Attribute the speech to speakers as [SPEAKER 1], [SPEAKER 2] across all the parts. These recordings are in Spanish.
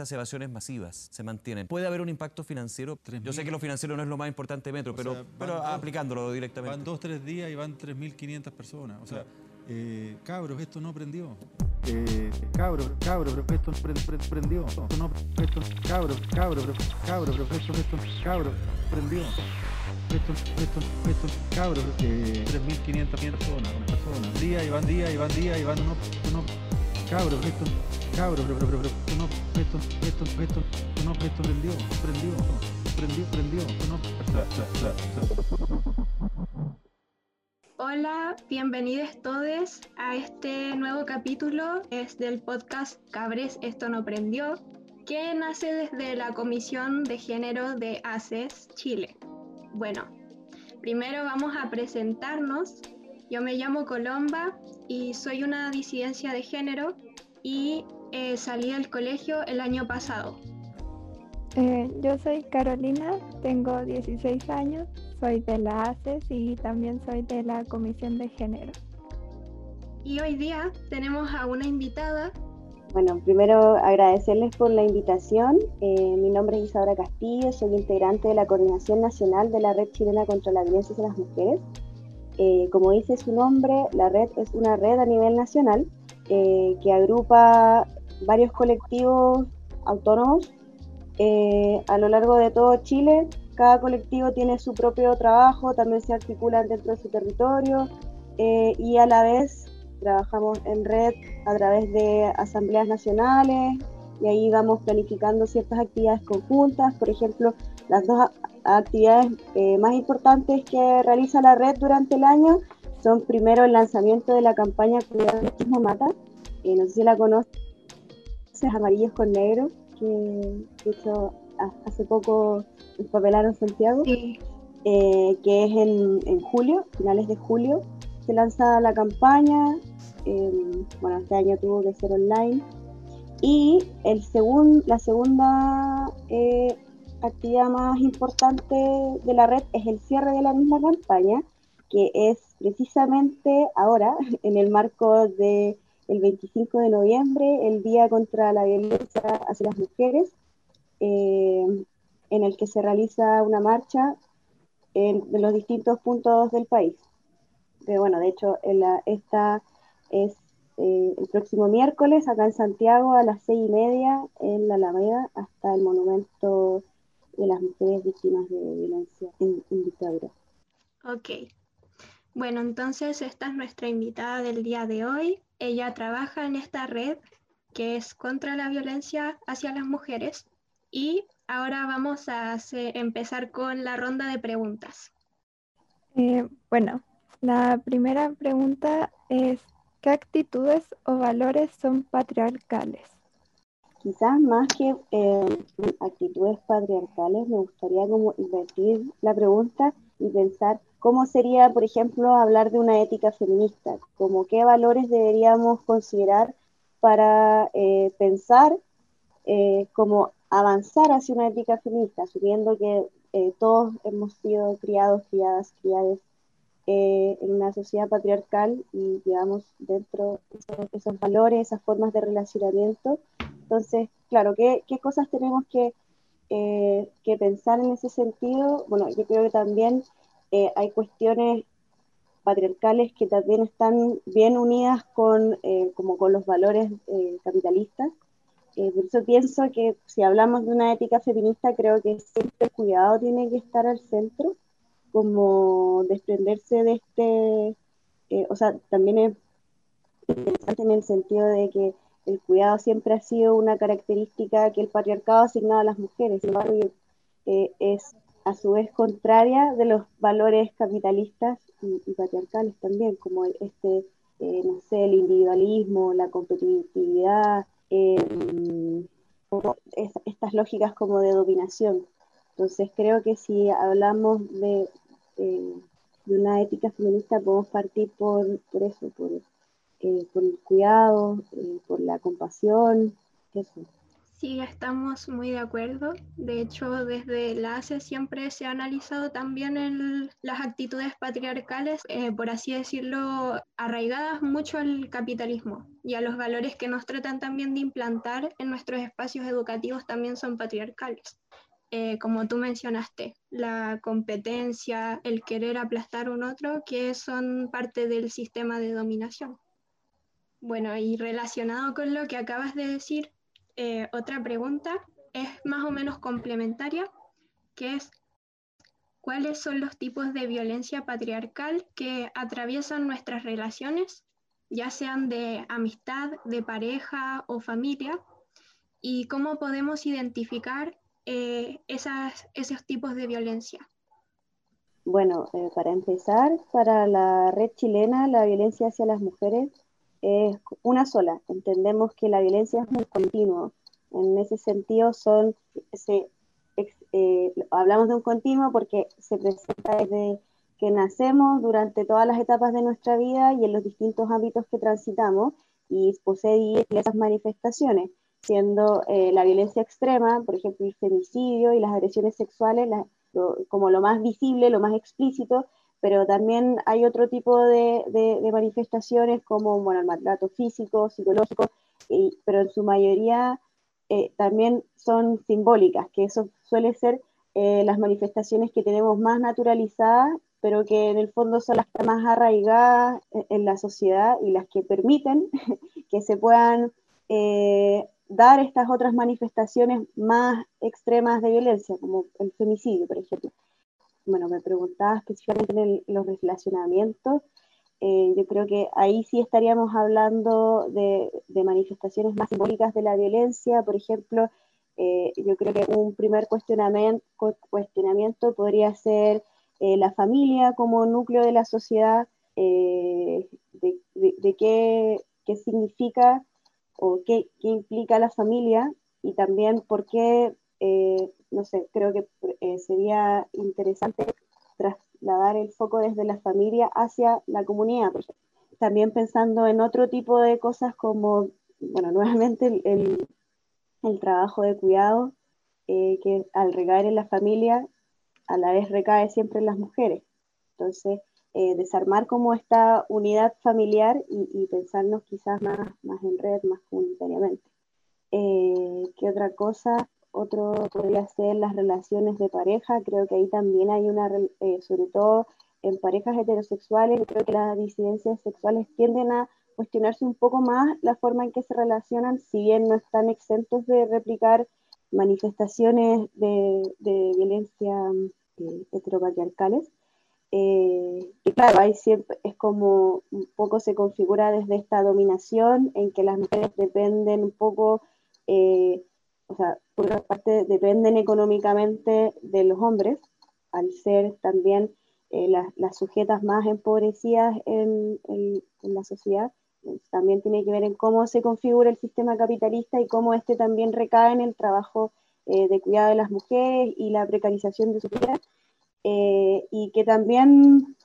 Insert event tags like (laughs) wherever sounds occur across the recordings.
[SPEAKER 1] estas evasiones masivas se mantienen, ¿puede haber un impacto financiero? Yo sé que lo financiero no es lo más importante de Metro, pero, pero aplicándolo directamente.
[SPEAKER 2] Van dos, tres días y van 3.500 personas. O sea, eh, cabros, esto no prendió. Eh, cabros, cabros, pero esto prendió. Esto no, esto, cabros, cabros, cabros, pero esto, esto, cabros, prendió. Esto, esto, esto, cabros, eh, 3.500 personas, personas. Día y van día y van día y van uno, uno cabros, esto, cabros, pero, pero, pero, esto, esto, esto, no, esto prendió, prendió, prendió, prendió, no.
[SPEAKER 3] Hola, bienvenidos todos a este nuevo capítulo es del podcast Cabres Esto no prendió, que nace desde la Comisión de Género de ACES Chile. Bueno, primero vamos a presentarnos. Yo me llamo Colomba y soy una disidencia de género y eh, salí del colegio el año pasado.
[SPEAKER 4] Eh, yo soy Carolina, tengo 16 años, soy de la ACES y también soy de la Comisión de Género.
[SPEAKER 3] Y hoy día tenemos a una invitada.
[SPEAKER 5] Bueno, primero agradecerles por la invitación. Eh, mi nombre es Isadora Castillo, soy integrante de la Coordinación Nacional de la Red Chilena contra la Violencia de las Mujeres. Como dice su nombre, la red es una red a nivel nacional que agrupa varios colectivos autónomos eh, a lo largo de todo Chile. Cada colectivo tiene su propio trabajo, también se articulan dentro de su territorio eh, y a la vez trabajamos en red a través de asambleas nacionales y ahí vamos planificando ciertas actividades conjuntas. Por ejemplo, las dos actividades eh, más importantes que realiza la red durante el año son primero el lanzamiento de la campaña Cuidado Mismo Mata, no sé si la conocen, amarillos con negro, que de hecho hace poco papelaron Santiago, eh, que es en, julio, finales de julio, se lanza la campaña, em, bueno, este año tuvo que ser online, y el segun, la segunda eh, actividad más importante de la red es el cierre de la misma campaña, que es precisamente ahora, (laughs) en el marco de el 25 de noviembre, el Día contra la Violencia hacia las Mujeres, eh, en el que se realiza una marcha en, los distintos puntos del país. Pero bueno, de hecho, esta es eh, el próximo miércoles acá en Santiago a las seis y media en la Alameda hasta el monumento de las mujeres víctimas de violencia en, en dictadura.
[SPEAKER 3] Ok. Bueno, entonces esta es nuestra invitada del día de hoy. Ella trabaja en esta red que es contra la violencia hacia las mujeres y ahora vamos a empezar con la ronda de preguntas.
[SPEAKER 4] Eh, bueno, la primera pregunta es, ¿qué actitudes o valores son patriarcales?
[SPEAKER 5] Quizás más que eh, actitudes patriarcales, me gustaría como invertir la pregunta y pensar ¿Cómo sería, por ejemplo, hablar de una ética feminista? Como qué valores deberíamos considerar para eh, pensar eh, avanzar hacia una ética feminista, asumiendo que eh, todos hemos sido criados, criadas, criadas en una sociedad patriarcal y llevamos dentro esos, valores, esas formas de relacionamiento. Entonces, claro, ¿qué, qué cosas tenemos que, que pensar en ese sentido? Bueno, yo creo que también eh, hay cuestiones patriarcales que también están bien unidas con, eh, como con los valores eh, capitalistas. por eso pienso que si hablamos de una ética feminista, creo que siempre el cuidado tiene que estar al centro, como desprenderse de este, o sea, también es interesante en el sentido de que el cuidado siempre ha sido una característica que el patriarcado ha asignado a las mujeres, embargo, es a su vez contraria de los valores capitalistas y, patriarcales también, como este, eh, no sé, el individualismo, la competitividad, eh, estas lógicas como de dominación. Entonces creo que si hablamos de, de una ética feminista podemos partir por, por eso, por, eh, por el cuidado, por la compasión, eso.
[SPEAKER 3] Sí, estamos muy de acuerdo. De hecho, desde la ACE siempre se ha analizado también las actitudes patriarcales, eh, por así decirlo, arraigadas mucho al capitalismo y a los valores que nos tratan también de implantar en nuestros espacios educativos también son patriarcales. Eh, como tú mencionaste, la competencia, el querer aplastar a un otro, que son parte del sistema de dominación. Bueno, y relacionado con lo que acabas de decir, eh, otra pregunta es más o menos complementaria, que es cuáles son los tipos de violencia patriarcal que atraviesan nuestras relaciones, ya sean de amistad, de pareja o familia, y cómo podemos identificar eh, esas, esos tipos de violencia.
[SPEAKER 5] Bueno, eh, para empezar, para la red chilena, la violencia hacia las mujeres es una sola. Entendemos que la violencia es muy continuo. En ese sentido, son, se, eh, hablamos de un continuo porque se presenta desde que nacemos durante todas las etapas de nuestra vida y en los distintos ámbitos que transitamos y posee esas manifestaciones, siendo eh, la violencia extrema, por ejemplo, el femicidio y las agresiones sexuales como lo más visible, lo más explícito, pero también hay otro tipo de, manifestaciones como bueno, el maltrato físico, psicológico, pero en su mayoría eh, también son simbólicas, que eso suele ser eh, las manifestaciones que tenemos más naturalizadas, pero que en el fondo son las más arraigadas en, la sociedad y las que permiten (laughs) que se puedan eh, dar estas otras manifestaciones más extremas de violencia, como el femicidio, por ejemplo bueno, me preguntaba específicamente en, los relacionamientos, eh, yo creo que ahí sí estaríamos hablando de, manifestaciones más simbólicas de la violencia, por ejemplo, eh, yo creo que un primer cuestionamiento, podría ser eh, la familia como núcleo de la sociedad, de, qué, qué, significa o qué, qué, implica la familia y también por qué no sé, creo que eh, sería interesante trasladar el foco desde la familia hacia la comunidad. También pensando en otro tipo de cosas como, bueno, (laughs) nuevamente el, trabajo de cuidado, eh, que al recaer en la familia, a la vez recae siempre en las mujeres. Entonces, eh, desarmar como esta unidad familiar y, pensarnos quizás más, más en red, más comunitariamente. ¿Qué otra cosa? Otro podría ser las relaciones de pareja, creo que ahí también hay una, eh, sobre todo en parejas heterosexuales, creo que las disidencias sexuales tienden a cuestionarse un poco más la forma en que se relacionan, si bien no están exentos de replicar manifestaciones de, violencia eh, heteropatriarcales. Eh, y claro, ahí siempre es como un poco se configura desde esta dominación en que las mujeres dependen un poco o sea, por una parte dependen económicamente de los hombres, al ser también eh, las, sujetas más empobrecidas en, la sociedad. También tiene que ver en cómo se configura el sistema capitalista y cómo este también recae en el trabajo eh, de cuidado de las mujeres y la precarización de su vida. Eh, y que también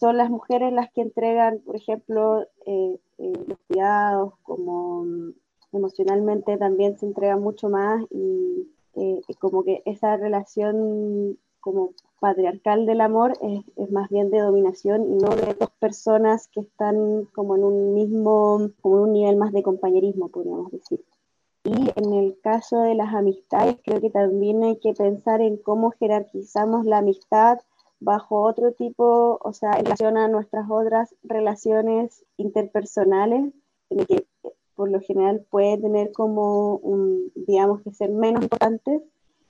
[SPEAKER 5] son las mujeres las que entregan, por ejemplo, los cuidados como emocionalmente también se entrega mucho más y eh, como que esa relación como patriarcal del amor es, más bien de dominación y no de dos personas que están como en un mismo, como un nivel más de compañerismo, podríamos decir. Y en el caso de las amistades, creo que también hay que pensar en cómo jerarquizamos la amistad bajo otro tipo, o sea, en relación a nuestras otras relaciones interpersonales, en el que por lo general puede tener como un, digamos que ser menos importantes.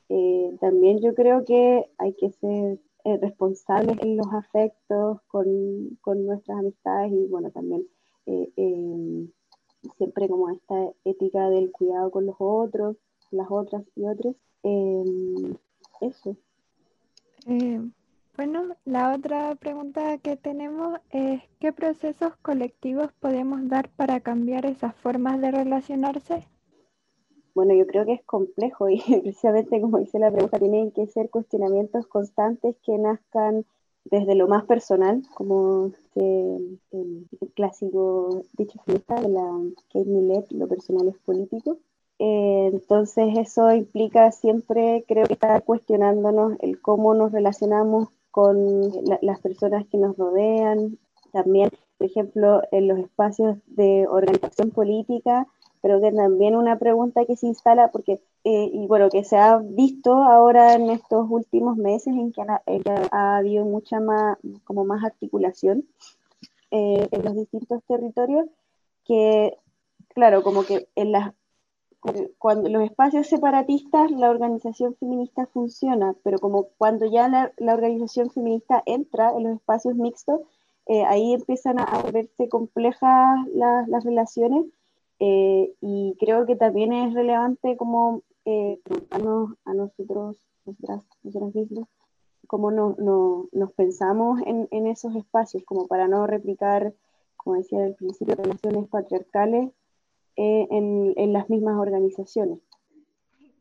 [SPEAKER 5] Eh, también yo creo que hay que ser eh, responsables en los afectos con, con, nuestras amistades y bueno, también eh, em, siempre como esta ética del cuidado con los otros, las otras y otros. Em, eso.
[SPEAKER 4] Bueno, la otra pregunta que tenemos es, ¿qué procesos colectivos podemos dar para cambiar esas formas de relacionarse?
[SPEAKER 5] Bueno, yo creo que es complejo y (laughs) precisamente como dice la pregunta, tienen que ser cuestionamientos constantes que nazcan desde lo más personal, como el, clásico dicho feminista de la Kate Millet, lo personal es político, Eh, entonces eso implica siempre, creo que estar cuestionándonos el cómo nos relacionamos con las personas que nos rodean, también, por ejemplo, en los espacios de organización política, pero que también una pregunta que se instala, porque, eh, y bueno, que se ha visto ahora en estos últimos meses en que ha, habido mucha más, como más articulación eh, en los distintos territorios, que, claro, como que en las cuando los espacios separatistas la organización feminista funciona, pero como cuando ya la, organización feminista entra en los espacios mixtos, eh, ahí empiezan a verse complejas las relaciones eh, y creo que también es relevante como eh, a, nosotros, nosotras, nosotras mismas, cómo no, no, nos pensamos en, en, esos espacios, como para no replicar, como decía al principio, relaciones patriarcales eh, en, las mismas organizaciones.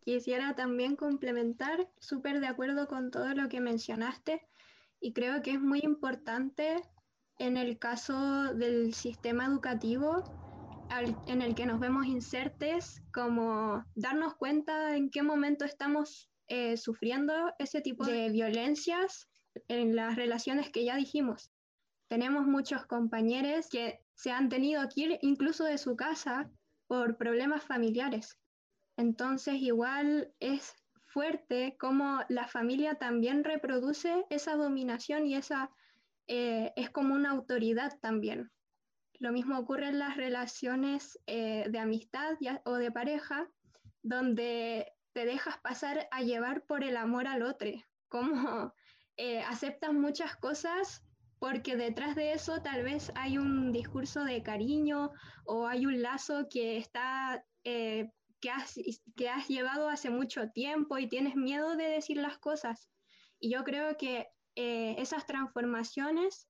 [SPEAKER 3] Quisiera también complementar, súper de acuerdo con todo lo que mencionaste, y creo que es muy importante en el caso del sistema educativo en el que nos vemos insertes, como darnos cuenta en qué momento estamos eh, sufriendo ese tipo de violencias en las relaciones que ya dijimos. Tenemos muchos compañeros que se han tenido que ir incluso de su casa por problemas familiares. Entonces igual es fuerte como la familia también reproduce esa dominación y esa eh, es como una autoridad también. Lo mismo ocurre en las relaciones eh, de amistad o de pareja, donde te dejas pasar a llevar por el amor al otro, como eh, aceptas muchas cosas porque detrás de eso tal vez hay un discurso de cariño o hay un lazo que está eh, que, has, que has llevado hace mucho tiempo y tienes miedo de decir las cosas. Y yo creo que eh, esas transformaciones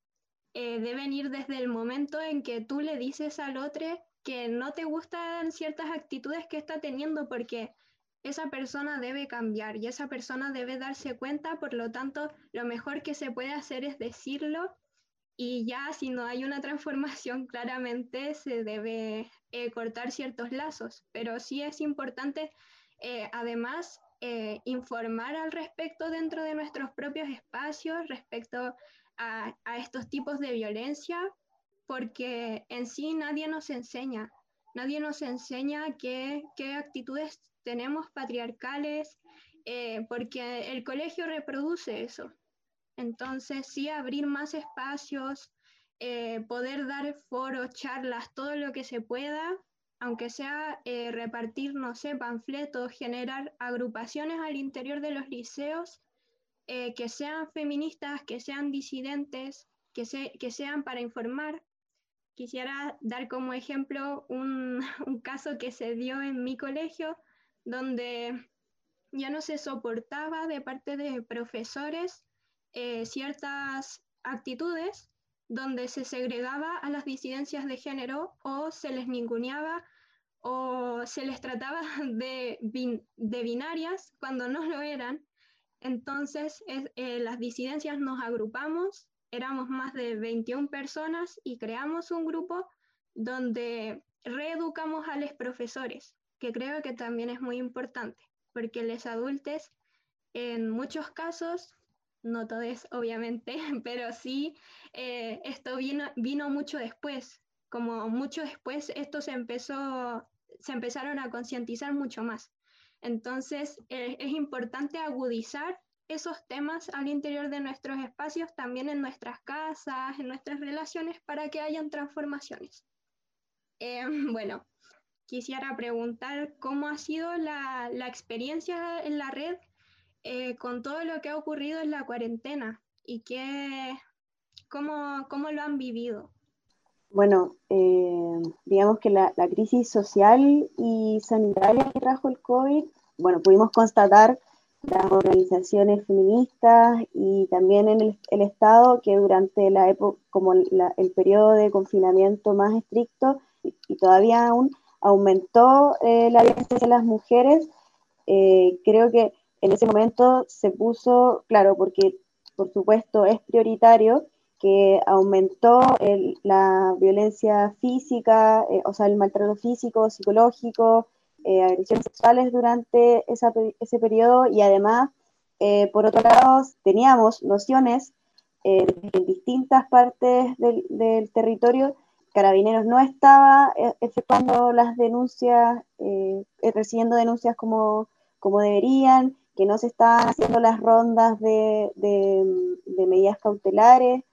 [SPEAKER 3] eh, deben ir desde el momento en que tú le dices al otro que no te gustan ciertas actitudes que está teniendo porque esa persona debe cambiar y esa persona debe darse cuenta, por lo tanto, lo mejor que se puede hacer es decirlo y ya si no hay una transformación, (laughs) claramente se debe eh, cortar ciertos lazos, pero sí es importante eh, además eh, informar al respecto dentro de nuestros propios espacios respecto a, estos tipos de violencia, porque en sí nadie nos enseña, nadie nos enseña qué, qué actitudes tenemos patriarcales, porque el colegio reproduce eso. Entonces, sí, abrir más espacios, eh, poder dar foros, charlas, todo lo que se pueda, aunque sea eh, repartir, no sé, panfletos, generar agrupaciones al interior de los liceos eh, que sean feministas, que sean disidentes, que, que sean para informar. Quisiera dar como ejemplo un, (laughs) un caso que se dio en mi colegio, donde ya no se soportaba de parte de profesores eh, ciertas actitudes donde se segregaba a las disidencias de género o se les ninguneaba o se les trataba (laughs) de, de binarias cuando no lo eran. Entonces eh, las disidencias nos agrupamos, éramos más de 21 personas y creamos un grupo donde reeducamos a los profesores, que creo que también es muy importante, porque los adultos en muchos casos no todos obviamente, (laughs) pero sí eh, esto vino, vino mucho después, como mucho después esto se empezó, se empezaron a concientizar mucho más. Entonces eh, es importante agudizar esos temas al interior de nuestros espacios, también en nuestras casas, en nuestras relaciones, para que hayan transformaciones. Eh, (laughs) bueno, quisiera preguntar cómo ha sido la, la experiencia en la red eh, con todo lo que ha ocurrido en la cuarentena y qué, cómo, cómo lo han vivido.
[SPEAKER 5] Bueno, eh, digamos que la, la, crisis social y sanitaria que trajo el COVID, bueno, pudimos constatar las organizaciones feministas y también en el, el Estado que durante la época, como la, el periodo de confinamiento más estricto y, y todavía aún aumentó eh, la violencia de las mujeres, eh, creo que en ese momento se puso, claro, porque por supuesto es prioritario que aumentó la violencia física, eh, o sea, el maltrato físico, psicológico eh, agresiones sexuales durante ese periodo y además, eh, por otro lado, teníamos nociones en distintas partes del, del, territorio. Carabineros no estaba efectuando las denuncias, recibiendo denuncias como, como deberían, que no se estaban haciendo las rondas de, de, medidas cautelares,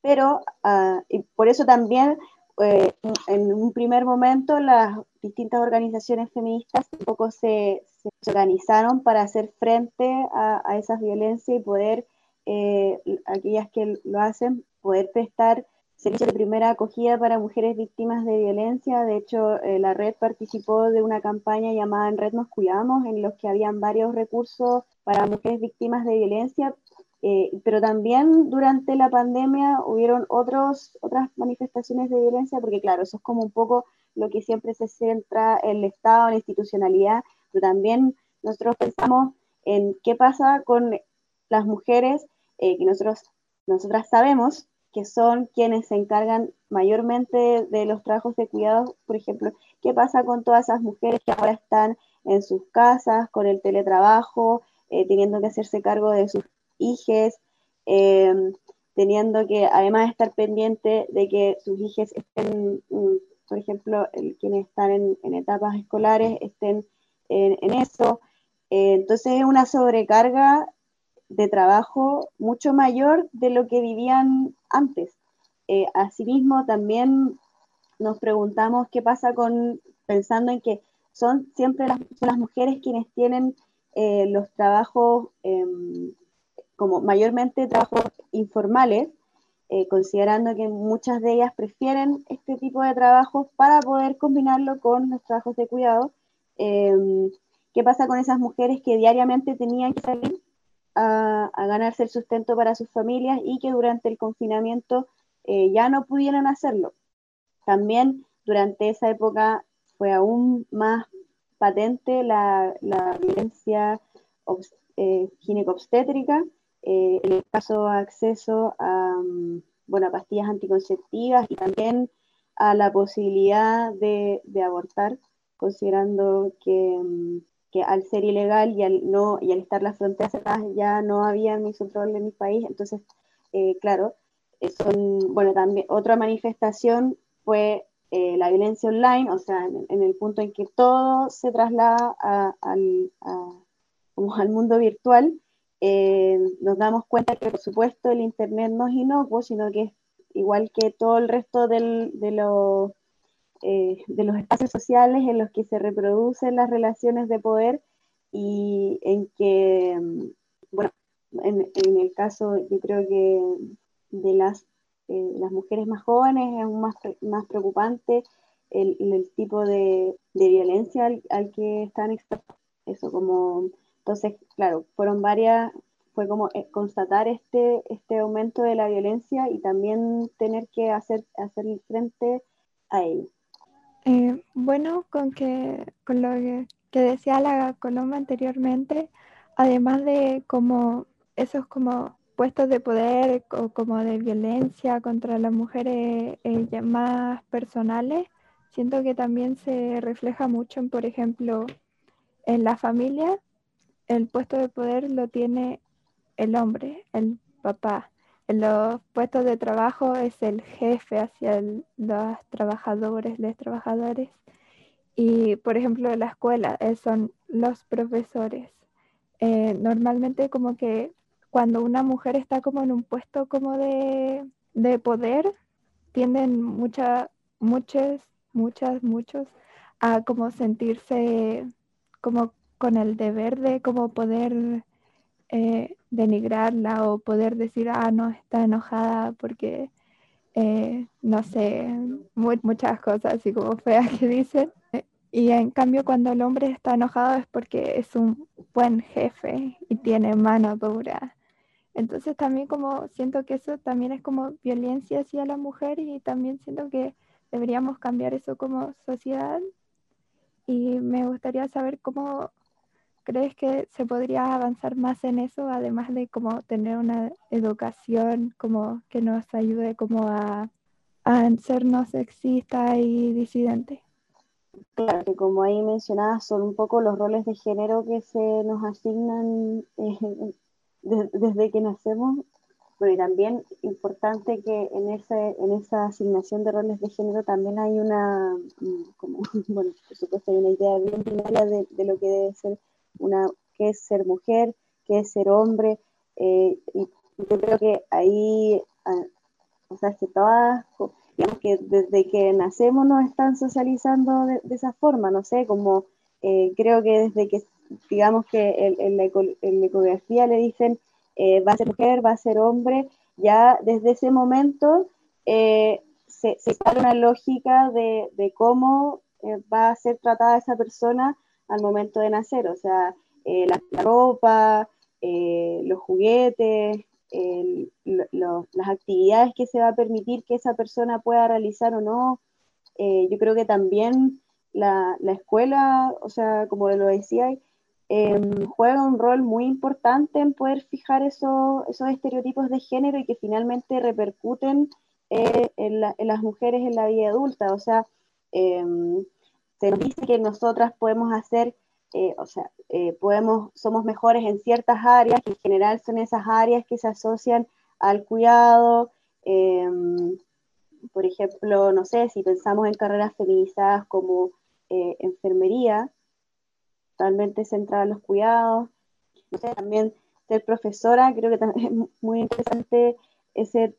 [SPEAKER 5] pero uh, y por eso también eh, en un primer momento las distintas organizaciones feministas un se, se organizaron para hacer frente a, a esas violencias y poder, eh, aquellas que lo hacen, poder prestar servicio de primera acogida para mujeres víctimas de violencia. De hecho, eh, la red participó de una campaña llamada En Red Nos Cuidamos, en los que habían varios recursos para mujeres víctimas de violencia, eh, pero también durante la pandemia hubieron otros, otras manifestaciones de violencia, porque claro, eso es como un poco lo que siempre se centra en el Estado, en la institucionalidad, pero también nosotros pensamos en qué pasa con las mujeres eh, que nosotros, nosotras sabemos que son quienes se encargan mayormente de los trabajos de cuidado, por ejemplo, qué pasa con todas esas mujeres que ahora están en sus casas con el teletrabajo, eh, teniendo que hacerse cargo de sus hijos, em, teniendo que además estar pendiente de que sus hijos estén, mm, por ejemplo, quienes están en, etapas escolares estén en, eso. Eh, entonces es una sobrecarga de trabajo mucho mayor de lo que vivían antes. Eh, asimismo, también nos preguntamos qué pasa con, pensando en que son siempre las, mujeres quienes tienen eh, los trabajos, em, como mayormente trabajos informales, eh, considerando que muchas de ellas prefieren este tipo de trabajos para poder combinarlo con los trabajos de cuidado. Em, ¿Qué pasa con esas mujeres que diariamente tenían que salir a, ganarse el sustento para sus familias y que durante el confinamiento eh, ya no pudieron hacerlo. También durante esa época fue aún más patente la, violencia eh, ginecobstétrica, eh, el caso de acceso a, mm, bueno, pastillas anticonceptivas y también a la posibilidad de, de abortar, considerando que mm, que al ser ilegal y al, no, y al estar las fronteras cerradas ya no había control en mi país, entonces, eh, claro, eh, son, bueno, también otra manifestación fue eh, la violencia online, o sea, en, el punto en que todo se traslada al, como al mundo virtual, nos damos cuenta que, por supuesto, el Internet no es inocuo, sino que es igual que todo el resto del, de los eh, de los espacios sociales en los que se reproducen las relaciones de poder y en que, mm, bueno, en, el caso yo creo que de las, eh, las mujeres más jóvenes es aún más, más preocupante el, el tipo de, de violencia al, que están expuestos. Eso como, entonces, claro, fueron varias, fue como eh, constatar este, este aumento de la violencia y también tener que hacer, hacer frente a ello.
[SPEAKER 4] Eh, bueno, con, que, con lo que, decía la Coloma anteriormente, además de como esos como puestos de poder o como de violencia contra las mujeres eh, más personales, siento que también se refleja mucho en, por ejemplo, en la familia, el puesto de poder lo tiene el hombre, el papá los puestos de trabajo es el jefe hacia los trabajadores, los trabajadores. Y, por ejemplo, en la escuela eh, son los profesores. Eh, normalmente como que cuando una mujer está como en un puesto como de, de poder, tienden muchas, muchas, muchas, muchos a como sentirse como con el deber de como poder eh, denigrarla o poder decir, ah, no, está enojada porque, eh, no sé, muchas cosas así como feas que dicen. Y en cambio cuando el hombre está enojado es porque es un buen jefe y tiene mano dura. Entonces también como siento que eso también es como violencia hacia la mujer y también siento que deberíamos cambiar eso como sociedad. Y me gustaría saber cómo ¿Crees que se podría avanzar más en eso, además de como tener una educación como que nos ayude como a, a ser no sexista y disidente?
[SPEAKER 5] claro, que como ahí mencionabas, son un poco los roles de género que se nos asignan eh, (laughs) desde que nacemos. Pero también importante que en, ese, en esa asignación de roles de género también hay una, mm, como, (laughs) bueno, por supuesto hay una idea bien binaria de, de, lo que debe ser una, qué es ser mujer, qué es ser hombre, eh, y yo creo que ahí, ah, o sea, que todas, digamos que desde que nacemos nos están socializando de, esa forma, no sé, como eh, creo que desde que, digamos que en, la, ecografía le dicen eh, va a ser mujer, va a ser hombre, ya desde ese momento se, se una lógica de, de cómo va a ser tratada esa persona al momento de nacer, o sea, la, ropa, los juguetes, las actividades que se va a permitir que esa persona pueda realizar o no. Eh, yo creo que también la, la, escuela, o sea, como lo decía, em, juega un rol muy importante en poder fijar eso, esos estereotipos de género y que finalmente repercuten eh, en, las mujeres en la vida adulta. O sea, em, se nos dice que nosotras podemos hacer eh, o sea, eh, podemos, somos mejores en ciertas áreas, que en general son esas áreas que se asocian al cuidado. Em, por ejemplo, no sé, si pensamos en carreras feminizadas como eh, enfermería, totalmente centrada en los cuidados. No sé, también ser profesora, creo que también es muy interesante ese,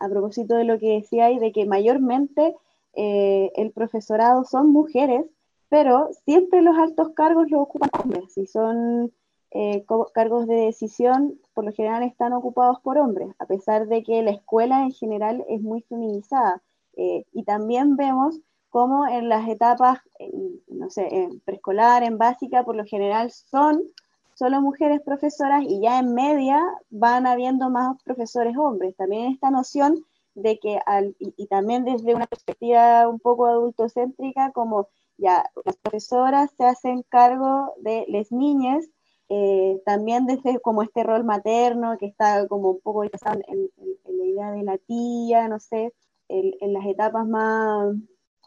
[SPEAKER 5] a propósito de lo que decía y de que mayormente el profesorado son mujeres pero siempre los altos cargos los ocupan hombres y son eh, cargos de decisión, por lo general están ocupados por hombres, a pesar de que la escuela en general es muy feminizada. Eh, y también vemos cómo en las etapas, no sé, en preescolar, en básica, por lo general son solo mujeres profesoras y ya en media van habiendo más profesores hombres. También esta noción de que, al, y, y también desde una perspectiva un poco adultocéntrica, como ya las profesoras se hacen cargo de las niñas, eh, también desde como este rol materno que está como un poco en, en, la idea de la tía, no sé, en, las etapas más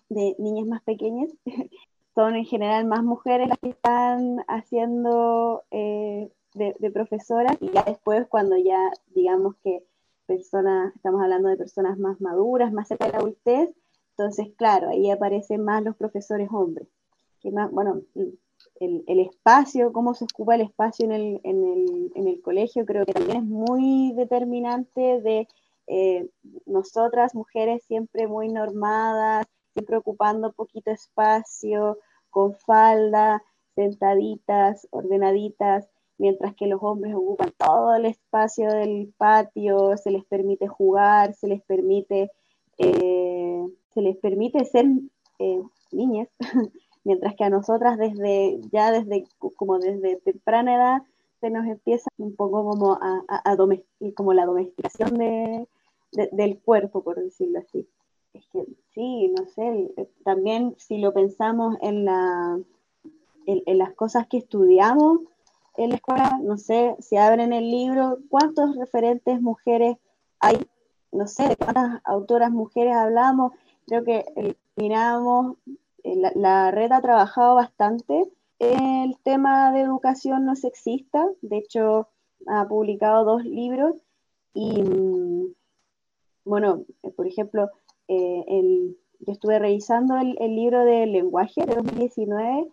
[SPEAKER 5] de niñas más pequeñas, (laughs) son en general más mujeres las que están haciendo eh, de, de profesoras y ya después cuando ya digamos que personas, estamos hablando de personas más maduras, más cerca de la adultez, entonces, claro, ahí aparecen más los profesores hombres. Que más, bueno, el, el, espacio, cómo se ocupa el espacio en el, en, el, en el, colegio, creo que también es muy determinante de eh, nosotras, mujeres, siempre muy normadas, siempre ocupando poquito espacio, con falda, sentaditas, ordenaditas, mientras que los hombres ocupan todo el espacio del patio, se les permite jugar, se les permite eh, se les permite ser eh, niñas, (laughs) mientras que a nosotras desde ya desde como desde temprana edad se nos empieza un poco como a, a, como la domesticación de, del cuerpo, por decirlo así. Es que sí, no sé, también si lo pensamos en, la, en, las cosas que estudiamos en la escuela, no sé, si abren el libro, ¿cuántos referentes mujeres hay? No sé, de cuántas autoras mujeres hablamos, creo que eh, miramos, eh, la, red ha trabajado bastante el tema de educación no sexista, de hecho ha publicado dos libros y, mm, bueno, eh, por ejemplo, el, yo estuve revisando el, el, libro de lenguaje de 2019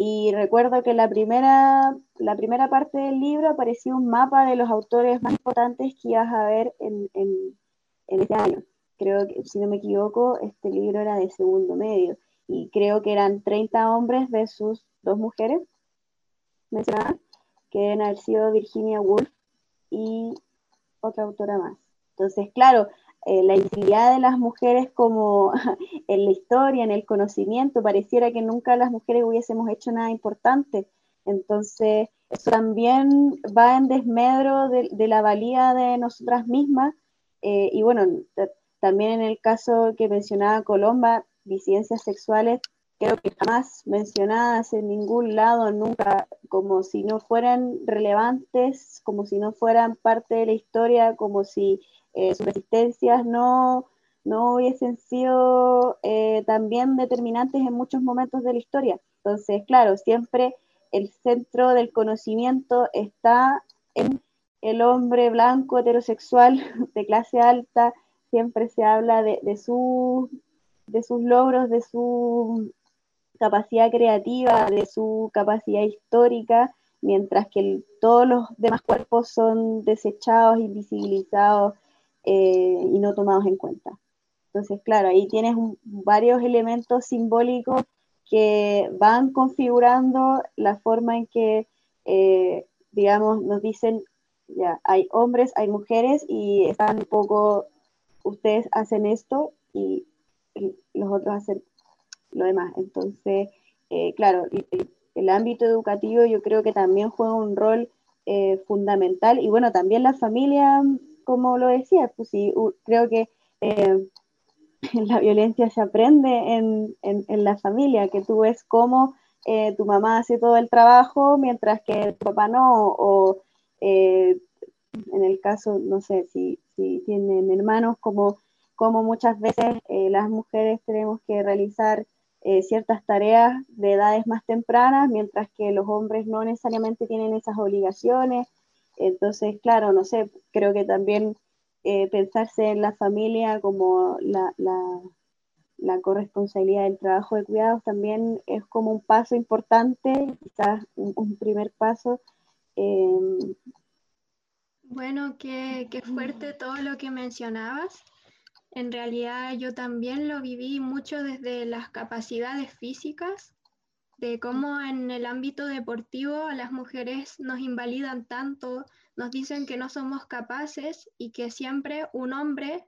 [SPEAKER 5] y recuerdo que la primera, la primera parte del libro aparecía un mapa de los autores más importantes que ibas a ver en, en, en este año creo que, si no me equivoco, este libro era de segundo medio, y creo que eran 30 hombres versus dos mujeres mencionadas, que deben haber sido Virginia Woolf y otra autora más. Entonces, claro, eh, la identidad de las mujeres como (laughs) en la historia, en el conocimiento, pareciera que nunca las mujeres hubiésemos hecho nada importante. Entonces, eso también va en desmedro de, la valía de nosotras mismas. Eh, y bueno, también en el caso que mencionaba Colomba, disidencias sexuales, creo que jamás mencionadas en ningún lado, nunca, como si no fueran relevantes, como si no fueran parte de la historia, como si eh, sus resistencias no, no hubiesen sido eh, también determinantes en muchos momentos de la historia. Entonces, claro, siempre el centro del conocimiento está en el hombre blanco heterosexual (laughs) de clase alta, siempre se habla de, de, de sus logros, de su capacidad creativa, de su capacidad histórica, mientras que todos los demás cuerpos son desechados, invisibilizados eh, y no tomados en cuenta. Entonces, claro, ahí tienes varios elementos simbólicos que van configurando la forma en que, eh, digamos, nos dicen, ya, hay hombres, hay mujeres y están un poco, ustedes hacen esto y los otros hacen lo demás. Entonces, eh, claro, el, ámbito educativo yo creo que también juega un rol eh, fundamental y bueno, también la familia, como lo decía, pues sí, creo que eh, (laughs) la violencia se aprende en, en, la familia, que tú ves cómo tu mamá hace todo el trabajo mientras que tu papá no, o en el caso, no sé, si, si tienen hermanos, como, como muchas veces las mujeres tenemos que realizar eh, ciertas tareas de edades más tempranas, mientras que los hombres no necesariamente tienen esas obligaciones. Entonces, claro, no sé, creo que también eh, pensarse en la familia como la, la, corresponsabilidad del trabajo de cuidados también es como un paso importante, quizás un, primer paso.
[SPEAKER 3] Em, bueno, qué, qué fuerte todo lo que mencionabas. En realidad yo también lo viví mucho desde las capacidades físicas, de cómo en el ámbito deportivo las mujeres nos invalidan tanto, nos dicen que no somos capaces y que siempre un hombre,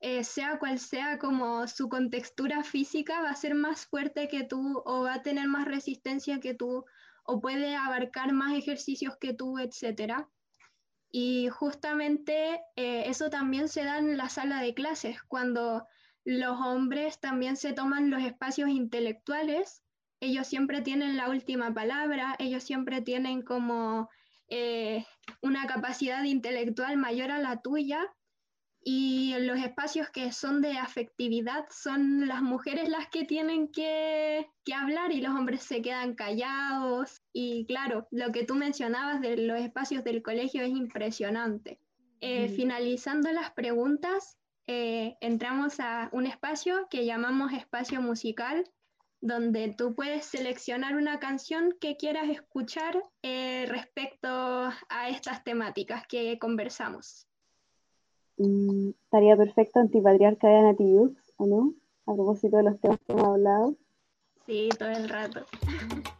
[SPEAKER 3] eh, sea cual sea como su contextura física, va a ser más fuerte que tú o va a tener más resistencia que tú o puede abarcar más ejercicios que tú, etcétera. Y justamente eh, eso también se da en la sala de clases, cuando los hombres también se toman los espacios intelectuales, ellos siempre tienen la última palabra, ellos siempre tienen como eh, una capacidad intelectual mayor a la tuya y los espacios que son de afectividad son las mujeres las que tienen que, hablar y los hombres se quedan callados. Y claro, lo que tú mencionabas de los espacios del colegio es impresionante. Eh, finalizando las preguntas, eh, entramos a un espacio que llamamos espacio musical, donde tú puedes seleccionar una canción que quieras escuchar eh, respecto a estas temáticas que conversamos.
[SPEAKER 5] Mm, estaría perfecto antipatriarca de Anatiyux, ¿o no? A propósito de los temas que hemos hablado.
[SPEAKER 3] Sí, todo el rato. (laughs)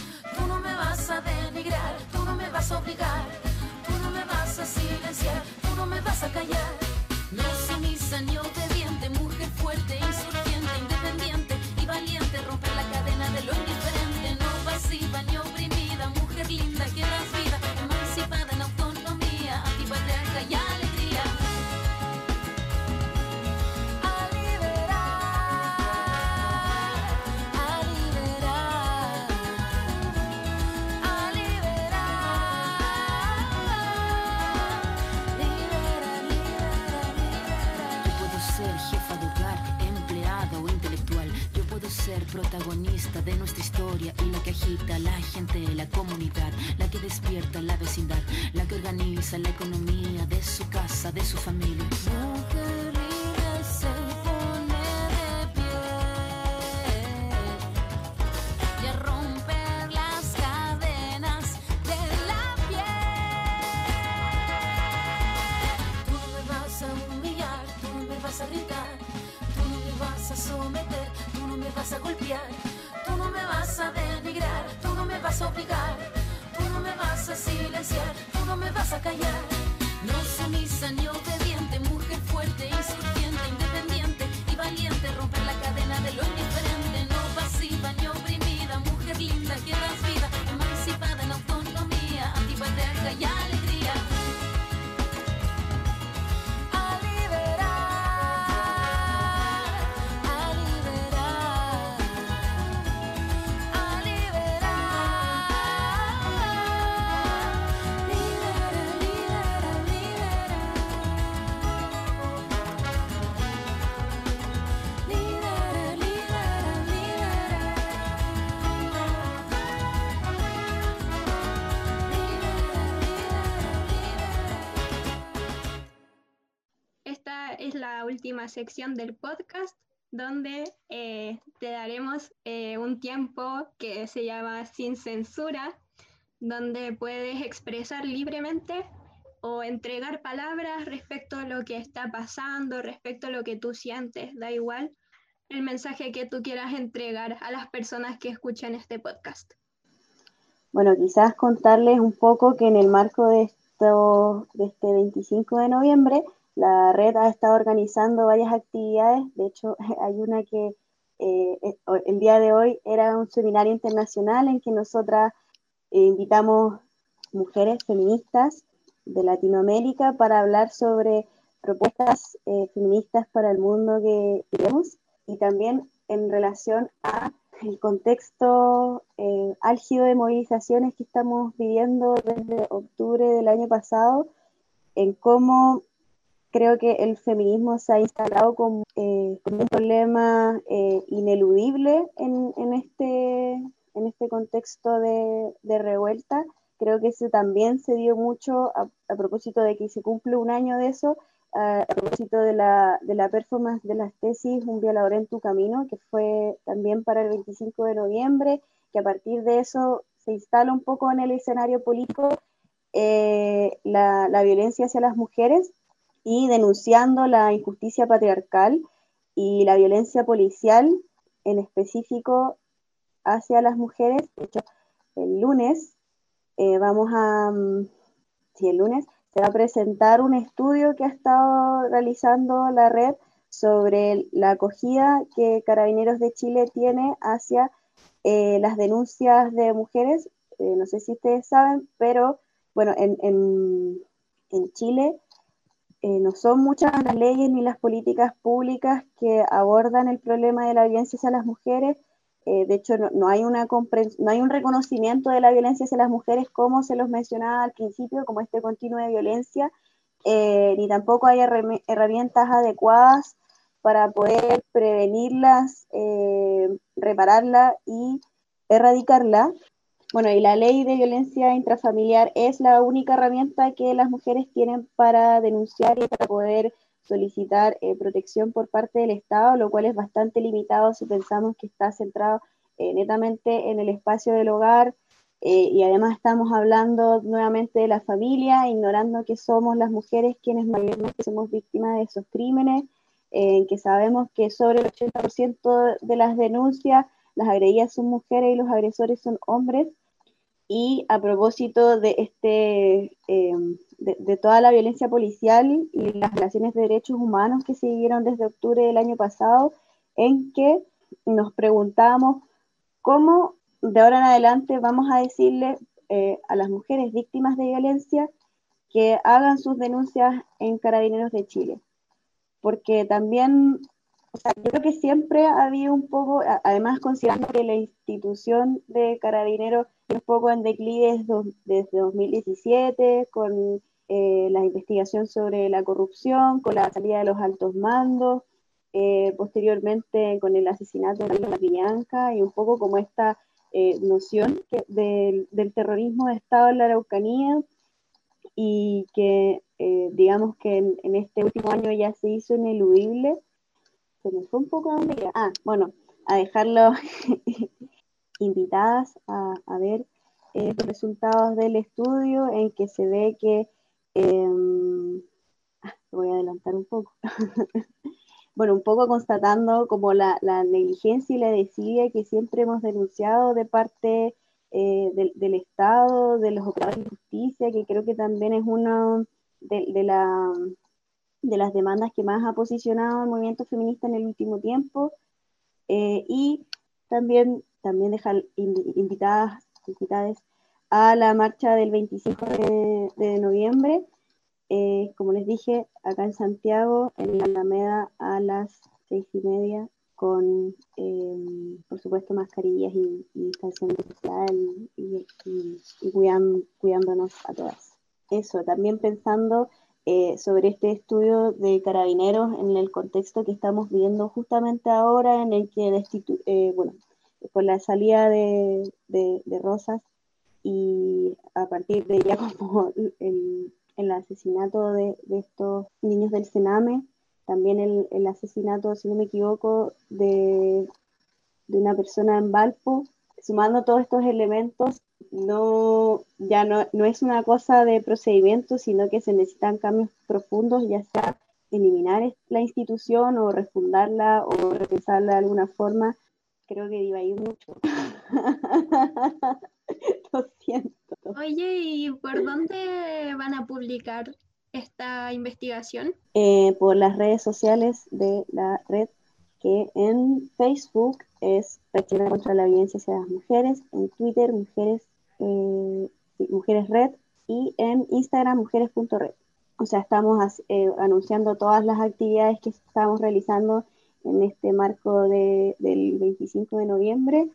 [SPEAKER 6] Tú no me vas a denigrar, tú no me vas a obligar vas a silenciar, tú no me vas a callar. Organiza la economía
[SPEAKER 7] no
[SPEAKER 3] sección del podcast donde eh, te daremos eh, un tiempo que se llama sin censura, donde puedes expresar libremente o entregar palabras respecto a lo que está pasando, respecto a lo que tú sientes, da igual el mensaje que tú quieras entregar a las personas que escuchan este podcast.
[SPEAKER 5] Bueno, quizás contarles un poco que en el marco de, esto, de este 25 de noviembre, la red ha estado organizando varias actividades. De hecho, (laughs) hay una que eh, el día de hoy era un seminario internacional en que nosotras eh, invitamos mujeres feministas de Latinoamérica para hablar sobre propuestas eh, feministas para el mundo que queremos y también en relación a el contexto eh, álgido de movilizaciones que estamos viviendo desde octubre del año pasado, en cómo creo que el feminismo se ha instalado como, eh, como un problema eh, ineludible en, en, este, en este contexto de, de, revuelta. Creo que eso también se dio mucho a, a propósito de que se cumple un año de eso, a, a propósito de la, de la performance de las tesis Un violador en tu camino, que fue también para el 25 de noviembre, que a partir de eso se instala un poco en el escenario político eh, la, la violencia hacia las mujeres y denunciando la injusticia patriarcal y la violencia policial, en específico hacia las mujeres. De hecho, el lunes eh, vamos a, sí, el lunes se va a presentar un estudio que ha estado realizando la red sobre la acogida que Carabineros de Chile tiene hacia eh, las denuncias de mujeres. Eh, no sé si ustedes saben, pero bueno, en, en, en Chile eh, no son muchas las leyes ni las políticas públicas que abordan el problema de la violencia hacia las mujeres. Eh, de hecho, no, hay una no hay un reconocimiento de la violencia hacia las mujeres como se los mencionaba al principio, como este continuo de violencia, eh, ni tampoco hay herramientas adecuadas para poder prevenirlas, repararla y erradicarla. Bueno, y la ley de violencia intrafamiliar es la única herramienta que las mujeres tienen para denunciar y para poder solicitar eh, protección por parte del Estado, lo cual es bastante limitado si pensamos que está centrado eh, netamente en el espacio del hogar eh, y además estamos hablando nuevamente de la familia, ignorando que somos las mujeres quienes mayormente somos víctimas de esos crímenes, en que sabemos que sobre el 80% de las denuncias las agredidas son mujeres y los agresores son hombres. Y a propósito de, este, eh, de, de, toda la violencia policial y las relaciones de derechos humanos que se vivieron desde octubre del año pasado, en que nos preguntamos cómo de ahora en adelante vamos a decirle eh, a las mujeres víctimas de violencia que hagan sus denuncias en Carabineros de Chile. Porque también o sea, yo creo que siempre ha habido un poco, además considerando que la institución de carabineros un poco en declive desde 2017, con eh, la investigación sobre la corrupción, con la salida de los altos mandos, eh, posteriormente con el asesinato de la Villanca y un poco como esta eh, noción que del, del, terrorismo de Estado en la Araucanía y que digamos que en, en este último año ya se hizo ineludible se me fue un poco donde Ah, bueno, a dejarlo (laughs) invitadas a, a ver eh, los resultados del estudio en que se ve que, eh, voy a adelantar un poco, (laughs) bueno, un poco constatando como la, negligencia y la desidia que siempre hemos denunciado de parte eh, del, Estado, de los operadores de justicia, que creo que también es una de, la, de las demandas que más ha posicionado el movimiento feminista en el último tiempo. Eh, y también, también dejar invitadas, invitadas a la marcha del 25 de noviembre, eh, como les dije, acá en Santiago, en la Alameda a las seis y media, con, em, por supuesto, mascarillas y, distanciamiento social y, cuidándonos a todas. Eso, también pensando eh, sobre este estudio de carabineros en el contexto que estamos viendo justamente ahora, en el que, eh, bueno, por la salida de, de, de Rosas y a partir de ya (laughs) como el el asesinato de, estos niños del Sename, también el, asesinato, si no me equivoco, de, una persona en Valpo. Sumando todos estos elementos, no, ya no, no es una cosa de procedimiento, sino que se necesitan cambios profundos, ya sea eliminar la institución o refundarla o repensarla de alguna forma. Creo que iba a ir mucho. (laughs) Lo siento.
[SPEAKER 3] Oye, ¿y por dónde van a publicar esta investigación?
[SPEAKER 5] Eh, por las redes sociales de la red, que en Facebook es Red contra la Violencia hacia las Mujeres, en Twitter Mujeres, eh, Mujeres Red y en Instagram mujeres.red. O sea, estamos eh, anunciando todas las actividades que estamos realizando en este marco de, del 25 de noviembre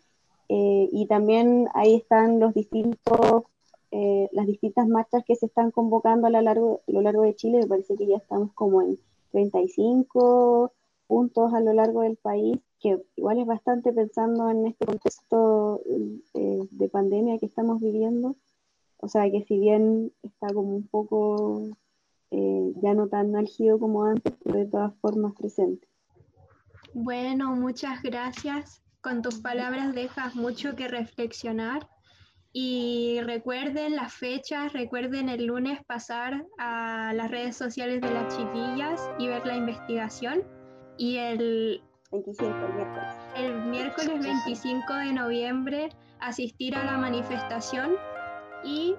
[SPEAKER 5] eh, y también ahí están los distintos, eh, las distintas marchas que se están convocando a lo, largo, a lo largo de Chile. Me parece que ya estamos como en 35 puntos a lo largo del país, que igual es bastante pensando en este contexto eh, de pandemia que estamos viviendo. O sea que si bien está como un poco ya no tan álgido como antes, pero de todas formas presente.
[SPEAKER 3] Bueno, muchas gracias con tus palabras dejas mucho que reflexionar y recuerden las fechas, recuerden el lunes pasar a las redes sociales de las chiquillas y ver la investigación y el
[SPEAKER 5] 25, el miércoles.
[SPEAKER 3] El miércoles 25 de noviembre asistir a la manifestación y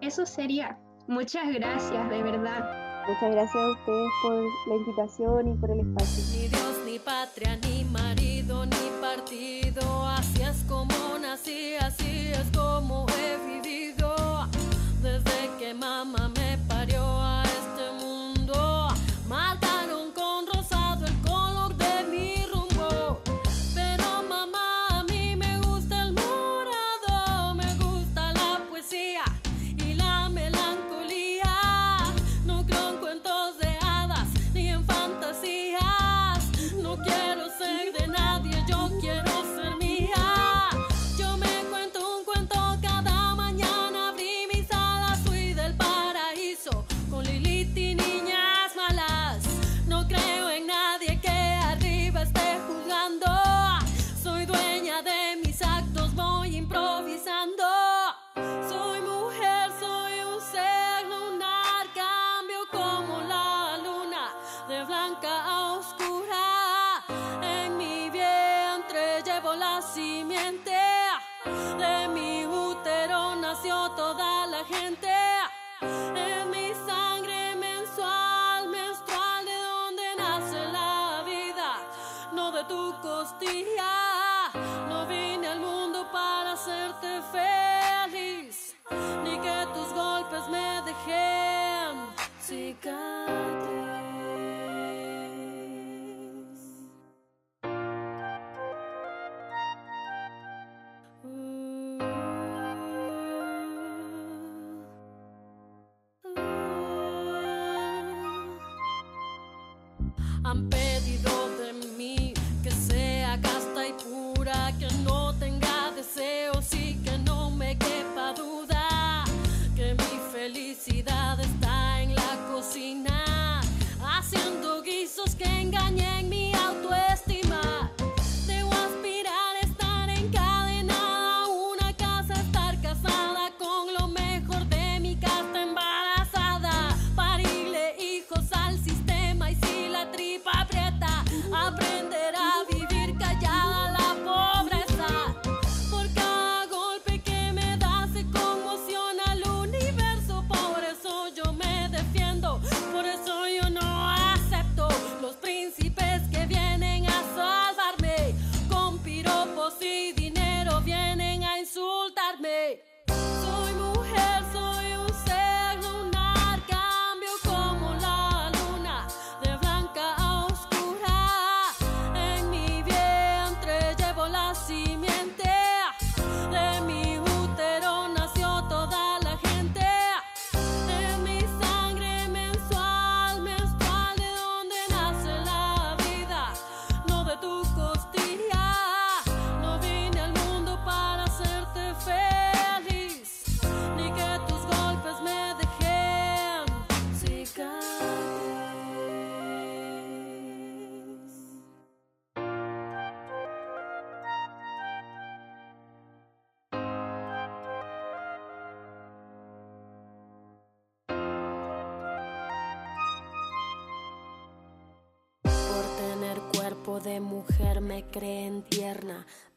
[SPEAKER 3] eso sería. Muchas gracias, de verdad.
[SPEAKER 5] Muchas gracias a ustedes por la invitación y por el espacio.
[SPEAKER 7] Ni Dios, ni patria, ni marido, ni partido. Así es como nací, así es como he vivido. De mujer me
[SPEAKER 8] creen tierna,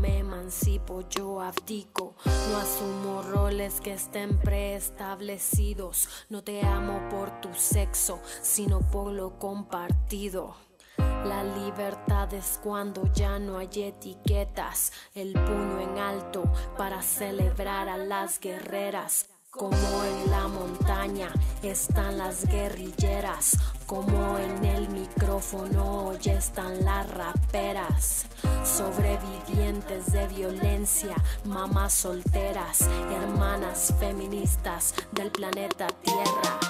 [SPEAKER 8] Me emancipo, yo abdico, no asumo roles que estén preestablecidos. No te amo por tu sexo, sino por lo compartido. La libertad es cuando ya no hay etiquetas, el puño en alto para celebrar a las guerreras. Como en la montaña están las guerrilleras, como en el micrófono están las raperas. Sobrevivientes de violencia, mamás solteras, hermanas feministas del planeta Tierra.